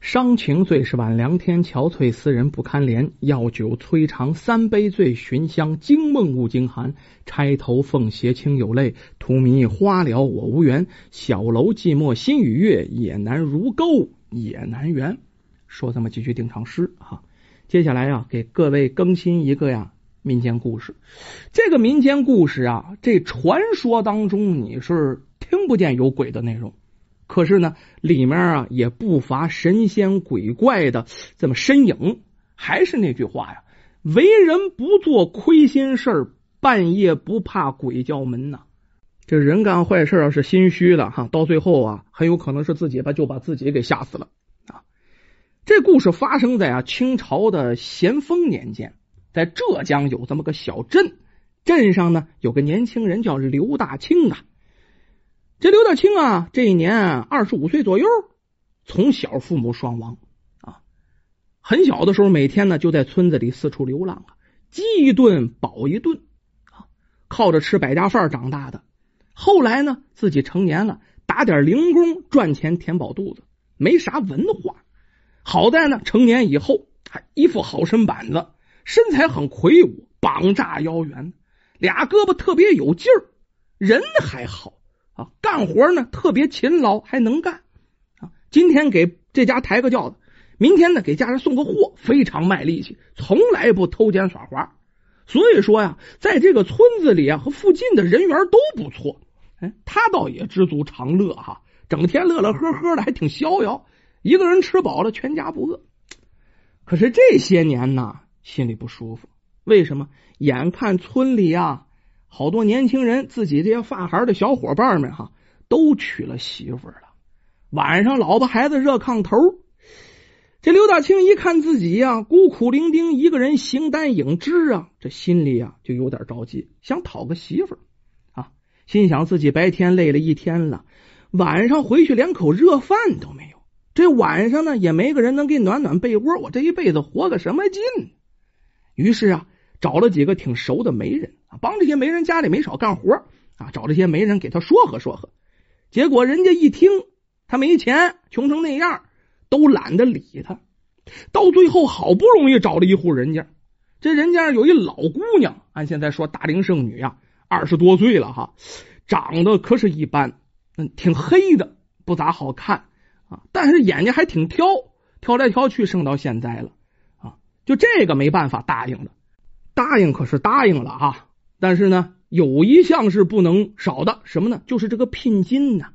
伤情最是晚凉天，憔悴思人不堪怜。药酒催长三杯醉，寻香惊梦误惊寒。钗头凤斜清有泪，荼蘼花了我无缘。小楼寂寞心与月，也难如钩也难圆。说这么几句定场诗哈，接下来呀，给各位更新一个呀民间故事。这个民间故事啊，这传说当中你是听不见有鬼的内容。可是呢，里面啊也不乏神仙鬼怪的这么身影。还是那句话呀，为人不做亏心事半夜不怕鬼叫门呐。这人干坏事啊是心虚的哈，到最后啊，很有可能是自己把就把自己给吓死了啊。这故事发生在啊清朝的咸丰年间，在浙江有这么个小镇，镇上呢有个年轻人叫刘大清啊。这刘大清啊，这一年二十五岁左右，从小父母双亡啊，很小的时候每天呢就在村子里四处流浪啊，饥一顿饱一顿啊，靠着吃百家饭长大的。后来呢，自己成年了，打点零工赚钱填饱肚子，没啥文化。好在呢，成年以后还一副好身板子，身材很魁梧，膀炸腰圆，俩胳膊特别有劲儿，人还好。啊，干活呢特别勤劳，还能干啊！今天给这家抬个轿子，明天呢给家人送个货，非常卖力气，从来不偷奸耍滑。所以说呀，在这个村子里啊和附近的人缘都不错。哎，他倒也知足常乐哈，整天乐乐呵呵的，还挺逍遥。一个人吃饱了，全家不饿。可是这些年呢，心里不舒服。为什么？眼看村里啊。好多年轻人，自己这些发孩的小伙伴们哈，都娶了媳妇了。晚上，老婆孩子热炕头，这刘大清一看自己呀，孤苦伶仃，一个人形单影只啊，这心里啊就有点着急，想讨个媳妇啊。心想自己白天累了一天了，晚上回去连口热饭都没有。这晚上呢，也没个人能给暖暖被窝，我这一辈子活个什么劲？于是啊，找了几个挺熟的媒人。啊，帮这些媒人家里没少干活啊，找这些媒人给他说和说和，结果人家一听他没钱，穷成那样，都懒得理他。到最后好不容易找了一户人家，这人家有一老姑娘，按现在说大龄剩女呀，二十多岁了哈，长得可是一般，嗯，挺黑的，不咋好看啊，但是眼睛还挺挑，挑来挑去剩到现在了啊，就这个没办法答应了，答应可是答应了哈。但是呢，有一项是不能少的，什么呢？就是这个聘金呢。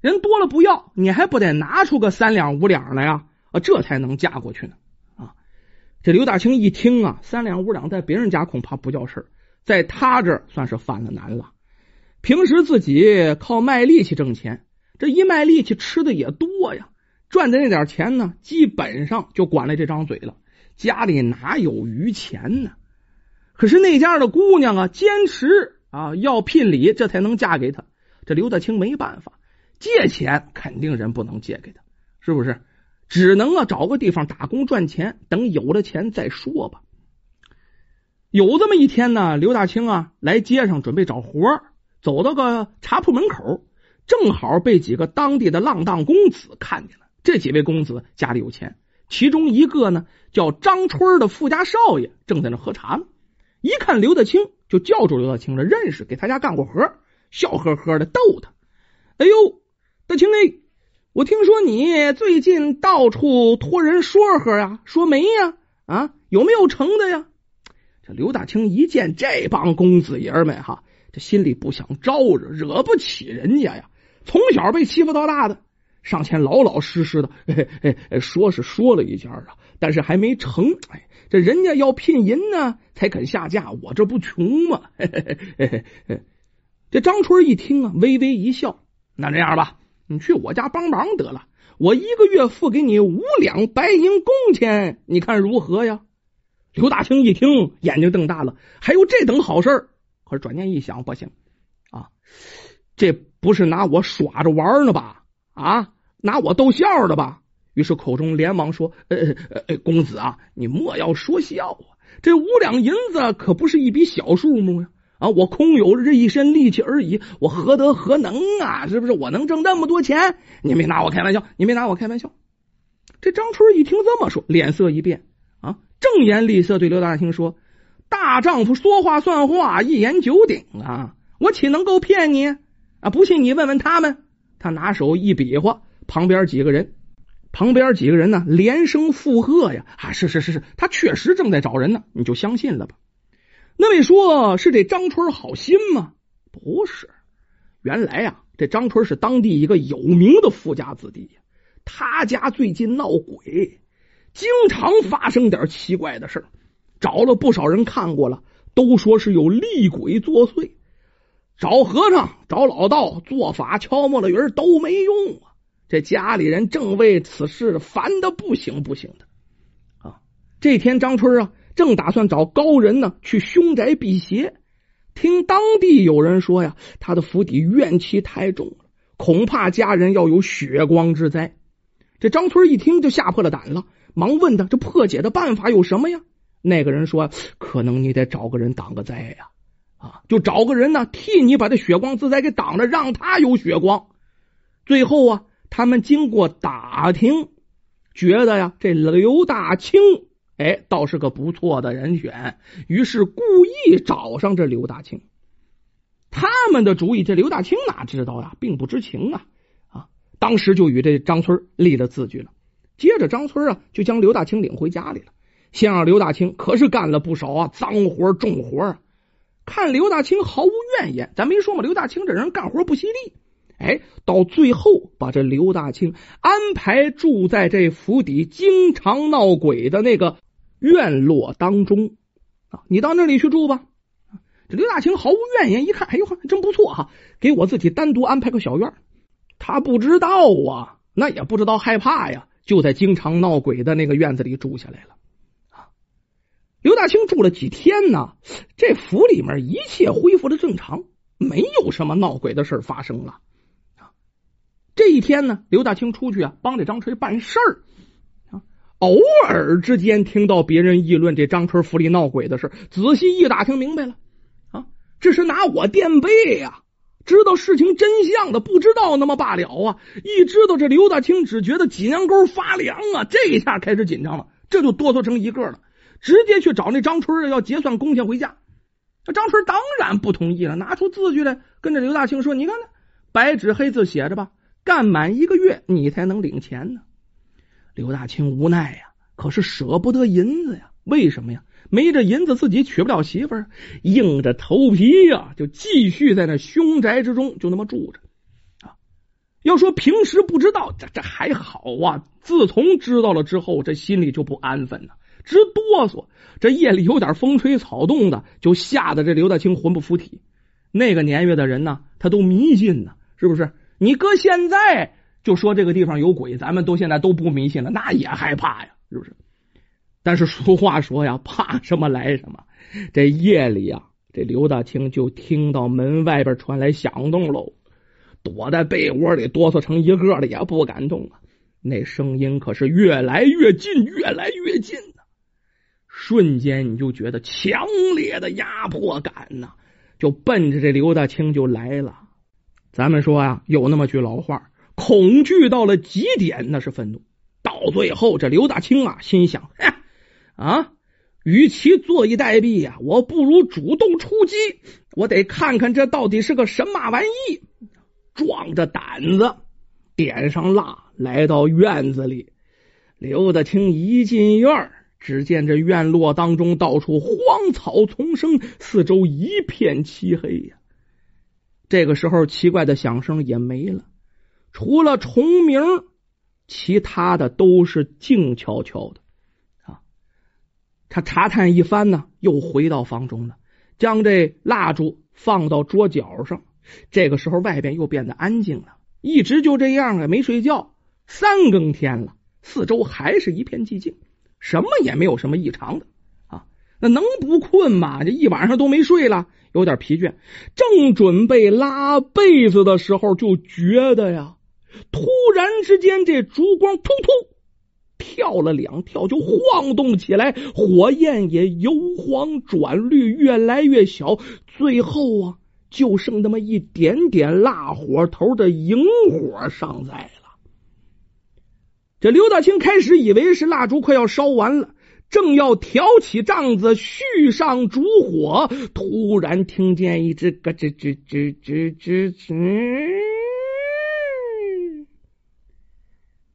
人多了不要，你还不得拿出个三两五两来呀？啊，这才能嫁过去呢。啊，这刘大清一听啊，三两五两在别人家恐怕不叫事，在他这算是犯了难了。平时自己靠卖力气挣钱，这一卖力气吃的也多呀，赚的那点钱呢，基本上就管了这张嘴了，家里哪有余钱呢？可是那家的姑娘啊，坚持啊要聘礼，这才能嫁给他。这刘大清没办法，借钱肯定人不能借给他，是不是？只能啊找个地方打工赚钱，等有了钱再说吧。有这么一天呢，刘大清啊来街上准备找活走到个茶铺门口，正好被几个当地的浪荡公子看见了。这几位公子家里有钱，其中一个呢叫张春的富家少爷，正在那喝茶呢。一看刘大清，就叫住刘大清了，认识，给他家干过活，笑呵呵的逗他。哎呦，大清哎，我听说你最近到处托人说和呀，说媒呀，啊，有没有成的呀？这刘大清一见这帮公子爷们哈，这心里不想招惹，惹不起人家呀。从小被欺负到大的，上前老老实实的，说是说了一下啊，但是还没成。哎。这人家要聘银呢，才肯下嫁。我这不穷吗？嘿嘿嘿嘿嘿这张春一听啊，微微一笑。那这样吧，你去我家帮忙得了，我一个月付给你五两白银工钱，你看如何呀？刘大清一听，眼睛瞪大了，还有这等好事？可是转念一想，不行啊，这不是拿我耍着玩呢吧？啊，拿我逗笑的吧？于是口中连忙说：“呃呃呃，公子啊，你莫要说笑啊！这五两银子可不是一笔小数目呀！啊，我空有这一身力气而已，我何德何能啊？是不是？我能挣那么多钱？你没拿我开玩笑，你没拿我开玩笑。这张春一听这么说，脸色一变啊，正颜厉色对刘大清说：“大丈夫说话算话，一言九鼎啊！我岂能够骗你啊？不信你问问他们。”他拿手一比划，旁边几个人，旁边几个人呢连声附和呀！啊，是是是是，他确实正在找人呢，你就相信了吧。那位说是这张春好心吗？不是，原来呀，这张春是当地一个有名的富家子弟，他家最近闹鬼，经常发生点奇怪的事找了不少人看过了，都说是有厉鬼作祟。找和尚、找老道做法，敲木了鱼都没用啊！这家里人正为此事烦的不行不行的啊！这天，张春啊正打算找高人呢去凶宅辟邪，听当地有人说呀，他的府邸怨气太重了，恐怕家人要有血光之灾。这张春一听就吓破了胆了，忙问他：“这破解的办法有什么呀？”那个人说：“可能你得找个人挡个灾呀。”，啊就找个人呢，替你把这血光之灾给挡着，让他有血光。最后啊，他们经过打听，觉得呀，这刘大清，哎，倒是个不错的人选，于是故意找上这刘大清。他们的主意，这刘大清哪知道呀，并不知情啊啊！当时就与这张村立了字据了。接着，张村啊，就将刘大清领回家里了，先让刘大清可是干了不少啊脏活重活啊。看刘大清毫无怨言，咱没说嘛，刘大清这人干活不惜力。哎，到最后把这刘大清安排住在这府邸经常闹鬼的那个院落当中啊，你到那里去住吧。这刘大清毫无怨言，一看，哎呦，真不错哈，给我自己单独安排个小院。他不知道啊，那也不知道害怕呀，就在经常闹鬼的那个院子里住下来了。刘大清住了几天呢？这府里面一切恢复了正常，没有什么闹鬼的事发生了。这一天呢，刘大清出去啊，帮这张春办事儿，偶尔之间听到别人议论这张春府里闹鬼的事仔细一打听明白了啊，这是拿我垫背呀！知道事情真相的不知道那么罢了啊，一知道这刘大清只觉得脊梁沟发凉啊，这一下开始紧张了，这就哆嗦成一个了。直接去找那张春要结算工钱回家。那张春当然不同意了，拿出字据来跟着刘大清说：“你看看，白纸黑字写着吧，干满一个月你才能领钱呢。”刘大清无奈呀，可是舍不得银子呀。为什么呀？没这银子自己娶不了媳妇儿，硬着头皮呀，就继续在那凶宅之中就那么住着。啊，要说平时不知道，这这还好啊。自从知道了之后，这心里就不安分了。直哆嗦，这夜里有点风吹草动的，就吓得这刘大清魂不附体。那个年月的人呢，他都迷信呢，是不是？你搁现在就说这个地方有鬼，咱们都现在都不迷信了，那也害怕呀，是不是？但是俗话说呀，怕什么来什么。这夜里呀，这刘大清就听到门外边传来响动喽，躲在被窝里哆嗦成一个的，也不敢动啊。那声音可是越来越近，越来越近。瞬间你就觉得强烈的压迫感呐，就奔着这刘大清就来了。咱们说啊，有那么句老话，恐惧到了极点那是愤怒。到最后，这刘大清啊，心想：哎 啊，与其坐以待毙呀，我不如主动出击。我得看看这到底是个什么玩意。壮着胆子，点上蜡，来到院子里。刘大清一进院。只见这院落当中到处荒草丛生，四周一片漆黑呀。这个时候，奇怪的响声也没了，除了虫鸣，其他的都是静悄悄的。啊，他查探一番呢，又回到房中了，将这蜡烛放到桌角上。这个时候，外边又变得安静了，一直就这样啊，没睡觉。三更天了，四周还是一片寂静。什么也没有什么异常的啊，那能不困吗？这一晚上都没睡了，有点疲倦。正准备拉被子的时候，就觉得呀，突然之间这烛光突突跳了两跳，就晃动起来，火焰也由黄转绿，越来越小，最后啊，就剩那么一点点蜡火头的萤火尚在了。这刘大清开始以为是蜡烛快要烧完了，正要挑起帐子续上烛火，突然听见一只咯吱吱吱吱吱吱，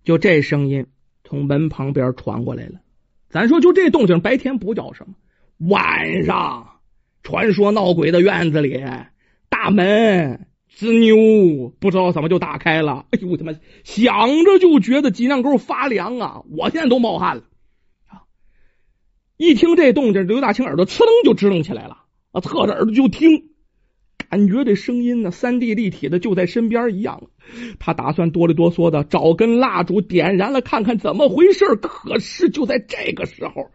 就这声音从门旁边传过来了。咱说，就这动静，白天不叫什么，晚上传说闹鬼的院子里，大门。吱扭，不知道怎么就打开了。哎呦，我他妈想着就觉得脊梁沟发凉啊！我现在都冒汗了啊！一听这动静，刘大清耳朵呲楞就支棱起来了啊，侧着耳朵就听，感觉这声音呢，三 D 立体的就在身边一样。他打算哆里哆嗦的找根蜡烛点燃了，看看怎么回事。可是就在这个时候，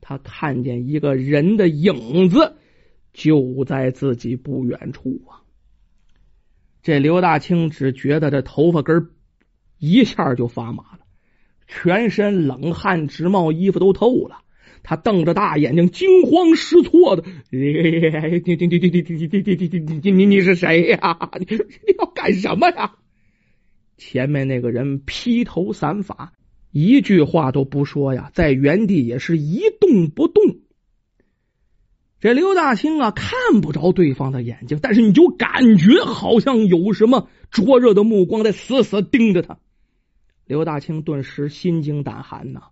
他看见一个人的影子就在自己不远处啊！这刘大清只觉得这头发根一下就发麻了，全身冷汗直冒，衣服都透了。他瞪着大眼睛，惊慌失措的：“你你你你你你你你你你你你是谁呀？你你要干什么呀？”前面那个人披头散发，一句话都不说呀，在原地也是一动不动。这刘大清啊，看不着对方的眼睛，但是你就感觉好像有什么灼热的目光在死死盯着他。刘大清顿时心惊胆寒呐，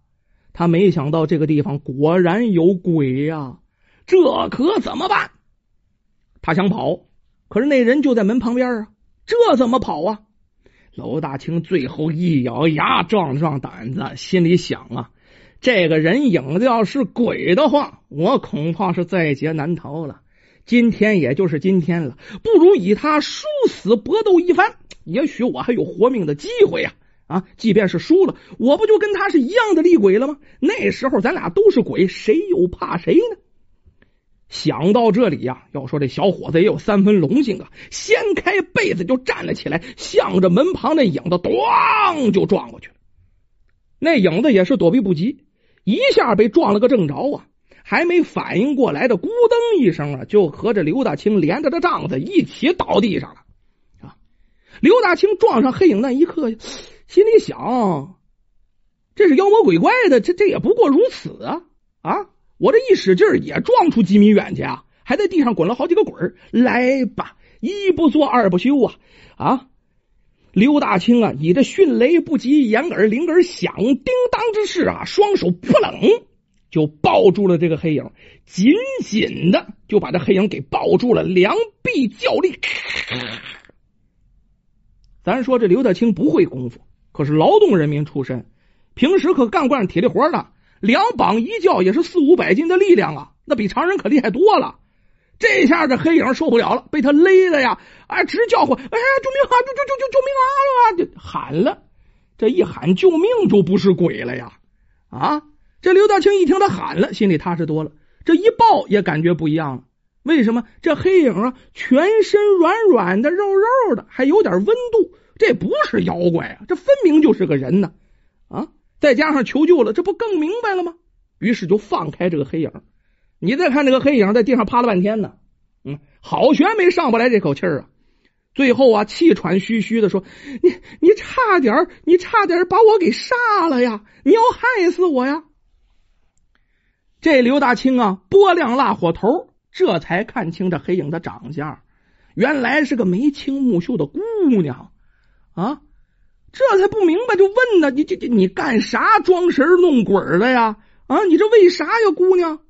他没想到这个地方果然有鬼呀，这可怎么办？他想跑，可是那人就在门旁边啊，这怎么跑啊？刘大清最后一咬牙，壮了壮胆子，心里想啊。这个人影子要是鬼的话，我恐怕是在劫难逃了。今天也就是今天了，不如以他殊死搏斗一番，也许我还有活命的机会呀！啊，即便是输了，我不就跟他是一样的厉鬼了吗？那时候咱俩都是鬼，谁又怕谁呢？想到这里呀，要说这小伙子也有三分龙性啊，掀开被子就站了起来，向着门旁那影子咣就撞过去了。那影子也是躲避不及。一下被撞了个正着啊！还没反应过来的，咕噔一声啊，就和这刘大清连着的帐子一起倒地上了啊！刘大清撞上黑影那一刻，心里想：这是妖魔鬼怪的，这这也不过如此啊！啊！我这一使劲也撞出几米远去啊，还在地上滚了好几个滚来吧，一不做二不休啊！啊！刘大清啊，你这迅雷不及掩耳铃儿响叮当之势啊，双手扑棱就抱住了这个黑影，紧紧的就把这黑影给抱住了，两臂较力。咱说这刘大清不会功夫，可是劳动人民出身，平时可干惯体力活的，两膀一较也是四五百斤的力量啊，那比常人可厉害多了。这下这黑影受不了了，被他勒的呀，啊，直叫唤，哎呀，救命啊，救救救救救命啊！就喊了，这一喊救命就不是鬼了呀！啊，这刘大清一听他喊了，心里踏实多了。这一抱也感觉不一样了，为什么？这黑影啊，全身软软的、肉肉的，还有点温度，这不是妖怪啊，这分明就是个人呢！啊，再加上求救了，这不更明白了吗？于是就放开这个黑影。你再看这个黑影在地上趴了半天呢，嗯，好悬没上不来这口气儿啊！最后啊，气喘吁吁的说：“你你差点你差点把我给杀了呀！你要害死我呀！”这刘大清啊，拨亮蜡火头，这才看清这黑影的长相，原来是个眉清目秀的姑娘啊！这才不明白，就问呢：“你这这你干啥装神弄鬼的呀？啊，你这为啥呀，姑娘？”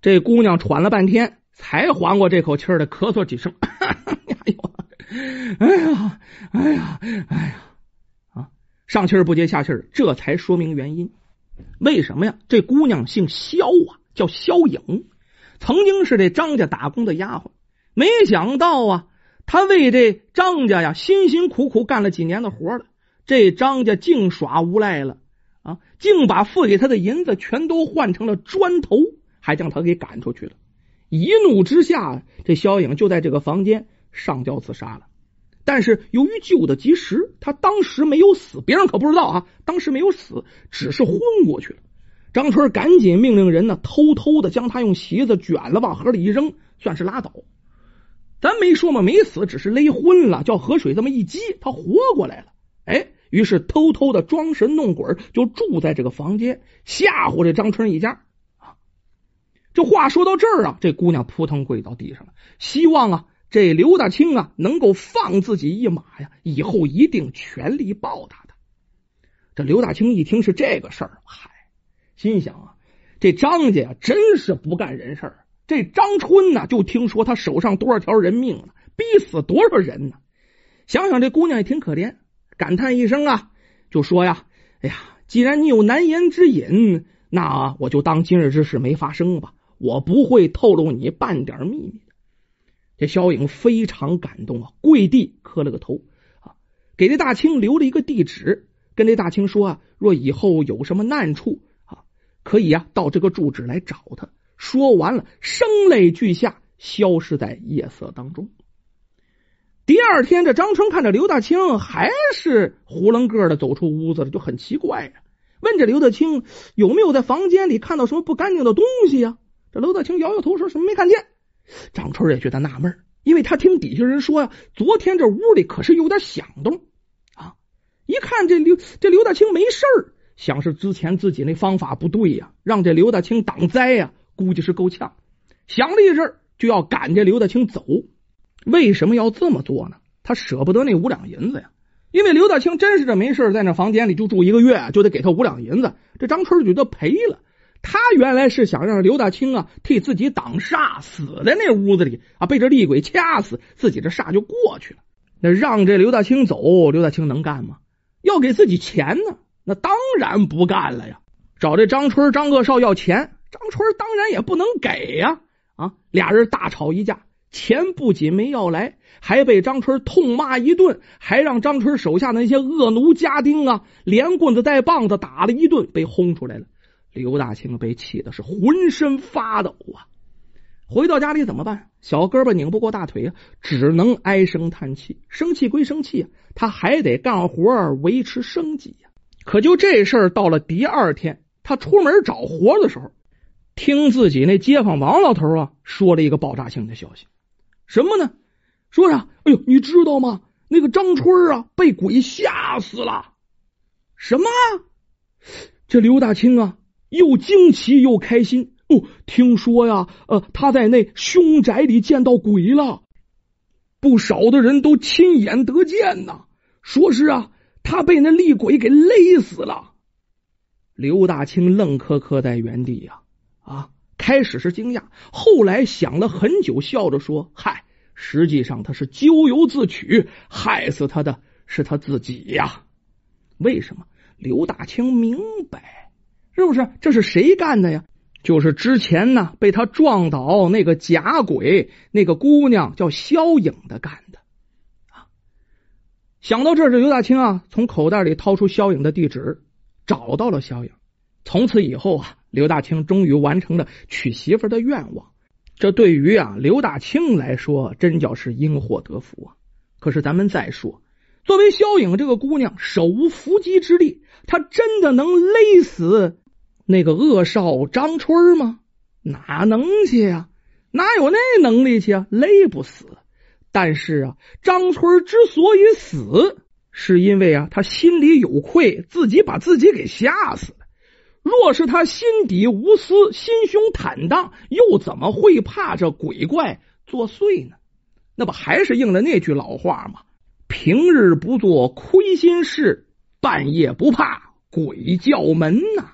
这姑娘喘了半天，才缓过这口气儿来，咳嗽几声。哎呦，哎呀，哎呀，哎呀，啊！上气不接下气儿，这才说明原因。为什么呀？这姑娘姓肖啊，叫肖颖，曾经是这张家打工的丫鬟。没想到啊，她为这张家呀辛辛苦苦干了几年的活了，这张家竟耍无赖了啊！竟把付给她的银子全都换成了砖头。还将他给赶出去了，一怒之下，这萧颖就在这个房间上吊自杀了。但是由于救的及时，他当时没有死，别人可不知道啊，当时没有死，只是昏过去了。张春赶紧命令人呢，偷偷的将他用席子卷了，往河里一扔，算是拉倒。咱没说嘛，没死，只是勒昏了，叫河水这么一激，他活过来了。哎，于是偷偷的装神弄鬼，就住在这个房间，吓唬这张春一家。这话说到这儿啊，这姑娘扑腾跪到地上了，希望啊，这刘大清啊能够放自己一马呀，以后一定全力报答他。这刘大清一听是这个事儿，嗨，心想啊，这张家呀真是不干人事儿。这张春呢，就听说他手上多少条人命了，逼死多少人呢？想想这姑娘也挺可怜。感叹一声啊，就说呀：“哎呀，既然你有难言之隐，那我就当今日之事没发生吧。我不会透露你半点秘密。”这萧颖非常感动啊，跪地磕了个头啊，给这大清留了一个地址，跟这大清说啊，若以后有什么难处啊，可以啊到这个住址来找他。说完了，声泪俱下，消失在夜色当中。第二天，这张春看着刘大清还是囫囵个的走出屋子了，就很奇怪呀，问这刘大清有没有在房间里看到什么不干净的东西呀？这刘大清摇摇头，说什么没看见。张春也觉得纳闷，因为他听底下人说呀，昨天这屋里可是有点响动啊。一看这刘这刘大清没事儿，想是之前自己那方法不对呀，让这刘大清挡灾呀，估计是够呛。想了一阵，就要赶这刘大清走。为什么要这么做呢？他舍不得那五两银子呀，因为刘大清真是这没事在那房间里就住一个月，就得给他五两银子。这张春觉得赔了。他原来是想让刘大清啊替自己挡煞，死在那屋子里啊，被这厉鬼掐死，自己这煞就过去了。那让这刘大清走，刘大清能干吗？要给自己钱呢，那当然不干了呀。找这张春、张恶少要钱，张春当然也不能给呀。啊，俩人大吵一架。钱不仅没要来，还被张春痛骂一顿，还让张春手下那些恶奴家丁啊，连棍子带棒子打了一顿，被轰出来了。刘大清被气的是浑身发抖啊！回到家里怎么办？小胳膊拧不过大腿啊，只能唉声叹气。生气归生气啊，他还得干活维持生计呀。可就这事儿，到了第二天，他出门找活的时候，听自己那街坊王老头啊说了一个爆炸性的消息。什么呢？说啥，哎呦，你知道吗？那个张春啊，被鬼吓死了。什么？这刘大清啊，又惊奇又开心。哦，听说呀，呃，他在那凶宅里见到鬼了，不少的人都亲眼得见呐。说是啊，他被那厉鬼给勒死了。刘大清愣磕磕在原地呀，啊。开始是惊讶，后来想了很久，笑着说：“嗨，实际上他是咎由自取，害死他的是他自己呀。为什么？刘大清明白，是不是？这是谁干的呀？就是之前呢被他撞倒那个假鬼，那个姑娘叫萧颖的干的啊。想到这，这刘大清啊，从口袋里掏出萧颖的地址，找到了萧颖。从此以后啊。”刘大清终于完成了娶媳妇的愿望，这对于啊刘大清来说，真叫是因祸得福啊。可是咱们再说，作为萧颖这个姑娘，手无缚鸡之力，她真的能勒死那个恶少张春吗？哪能去呀？哪有那能力去啊？勒不死。但是啊，张春之所以死，是因为啊他心里有愧，自己把自己给吓死了。若是他心底无私、心胸坦荡，又怎么会怕这鬼怪作祟呢？那不还是应了那句老话吗？平日不做亏心事，半夜不怕鬼叫门呐。